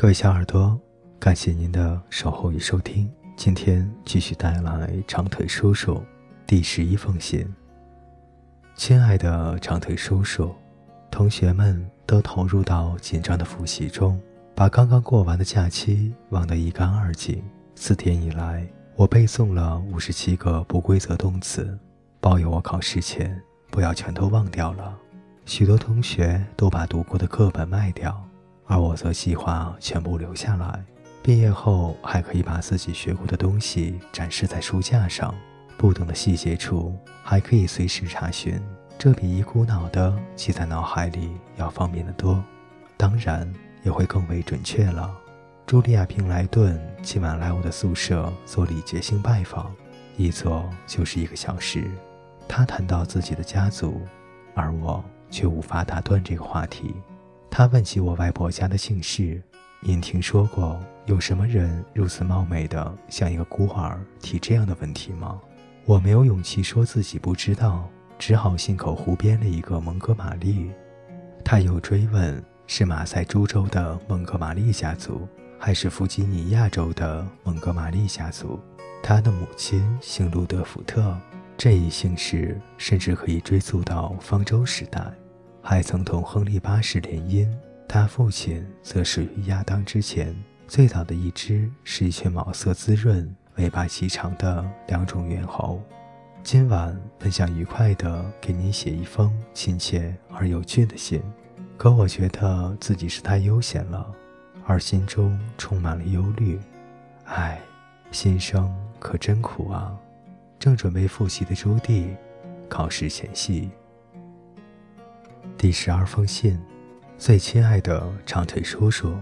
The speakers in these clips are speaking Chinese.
各位小耳朵，感谢您的守候与收听。今天继续带来长腿叔叔第十一封信。亲爱的长腿叔叔，同学们都投入到紧张的复习中，把刚刚过完的假期忘得一干二净。四天以来，我背诵了五十七个不规则动词，保佑我考试前不要全都忘掉了。许多同学都把读过的课本卖掉，而我则计划全部留下来。毕业后还可以把自己学过的东西展示在书架上，不懂的细节处还可以随时查询，这比一股脑的记在脑海里要方便得多，当然也会更为准确了。茱莉亚·平莱顿今晚来我的宿舍做礼节性拜访，一坐就是一个小时。她谈到自己的家族，而我。却无法打断这个话题。他问起我外婆家的姓氏。您听说过有什么人如此冒昧的向一个孤儿提这样的问题吗？我没有勇气说自己不知道，只好信口胡编了一个蒙哥马利。他又追问：是马赛诸州的蒙哥马利家族，还是弗吉尼亚州的蒙哥马利家族？他的母亲姓路德福特。这一姓氏甚至可以追溯到方舟时代，还曾同亨利八世联姻。他父亲则始于亚当之前。最早的一只是一群毛色滋润、尾巴细长的两种猿猴。今晚本想愉快地给您写一封亲切而有趣的信，可我觉得自己是太悠闲了，而心中充满了忧虑。唉，心生可真苦啊！正准备复习的朱棣，考试前夕。第十二封信，最亲爱的长腿叔叔，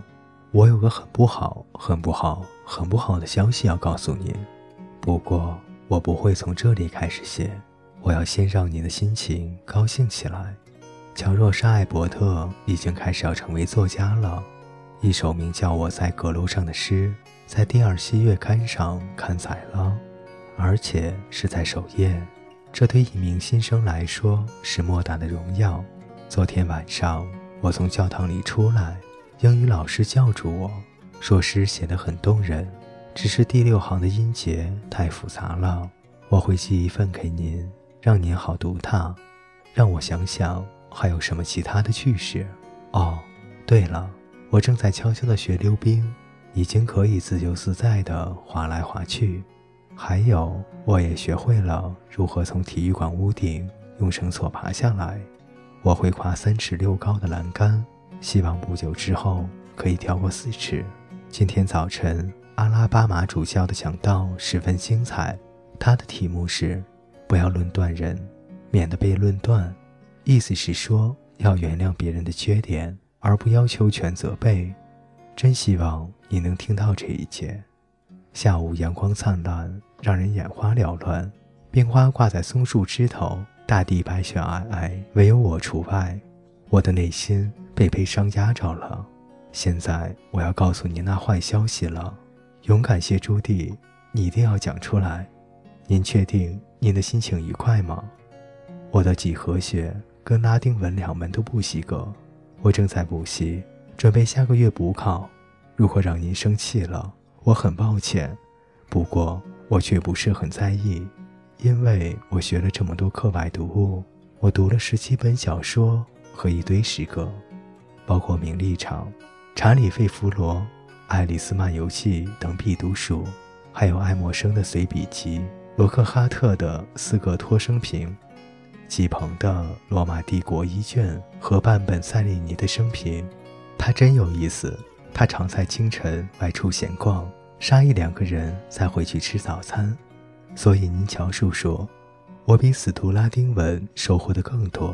我有个很不好、很不好、很不好的消息要告诉您。不过我不会从这里开始写，我要先让您的心情高兴起来。乔若莎·艾伯特已经开始要成为作家了，一首名叫《我在阁楼上的诗》在第二期月刊上刊载了。而且是在首页，这对一名新生来说是莫大的荣耀。昨天晚上我从教堂里出来，英语老师叫住我说：“诗写得很动人，只是第六行的音节太复杂了。我会寄一份给您，让您好读它。”让我想想还有什么其他的趣事。哦，对了，我正在悄悄地学溜冰，已经可以自由自在地滑来滑去。还有，我也学会了如何从体育馆屋顶用绳索爬下来。我会跨三尺六高的栏杆，希望不久之后可以跳过四尺。今天早晨，阿拉巴马主教的讲道十分精彩。他的题目是“不要论断人，免得被论断”，意思是说要原谅别人的缺点，而不要求全责备。真希望你能听到这一节。下午阳光灿烂。让人眼花缭乱，冰花挂在松树枝头，大地白雪皑皑，唯有我除外。我的内心被悲伤压着了。现在我要告诉你那坏消息了，勇敢些，朱棣，你一定要讲出来。您确定您的心情愉快吗？我的几何学跟拉丁文两门都不及格，我正在补习，准备下个月补考。如果让您生气了，我很抱歉。不过。我却不是很在意，因为我学了这么多课外读物，我读了十七本小说和一堆诗歌，包括《名利场》《查理·费弗罗》《爱丽丝漫游记》等必读书，还有爱默生的随笔集、罗克哈特的斯格托生平、吉鹏的《罗马帝国一卷》和半本塞利尼的生平。他真有意思，他常在清晨外出闲逛。杀一两个人再回去吃早餐，所以您乔叔说，我比死读拉丁文收获的更多。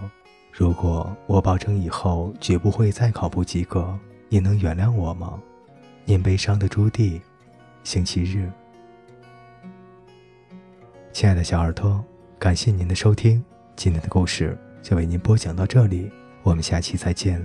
如果我保证以后绝不会再考不及格，你能原谅我吗？您悲伤的朱棣，星期日。亲爱的小耳朵，感谢您的收听，今天的故事就为您播讲到这里，我们下期再见。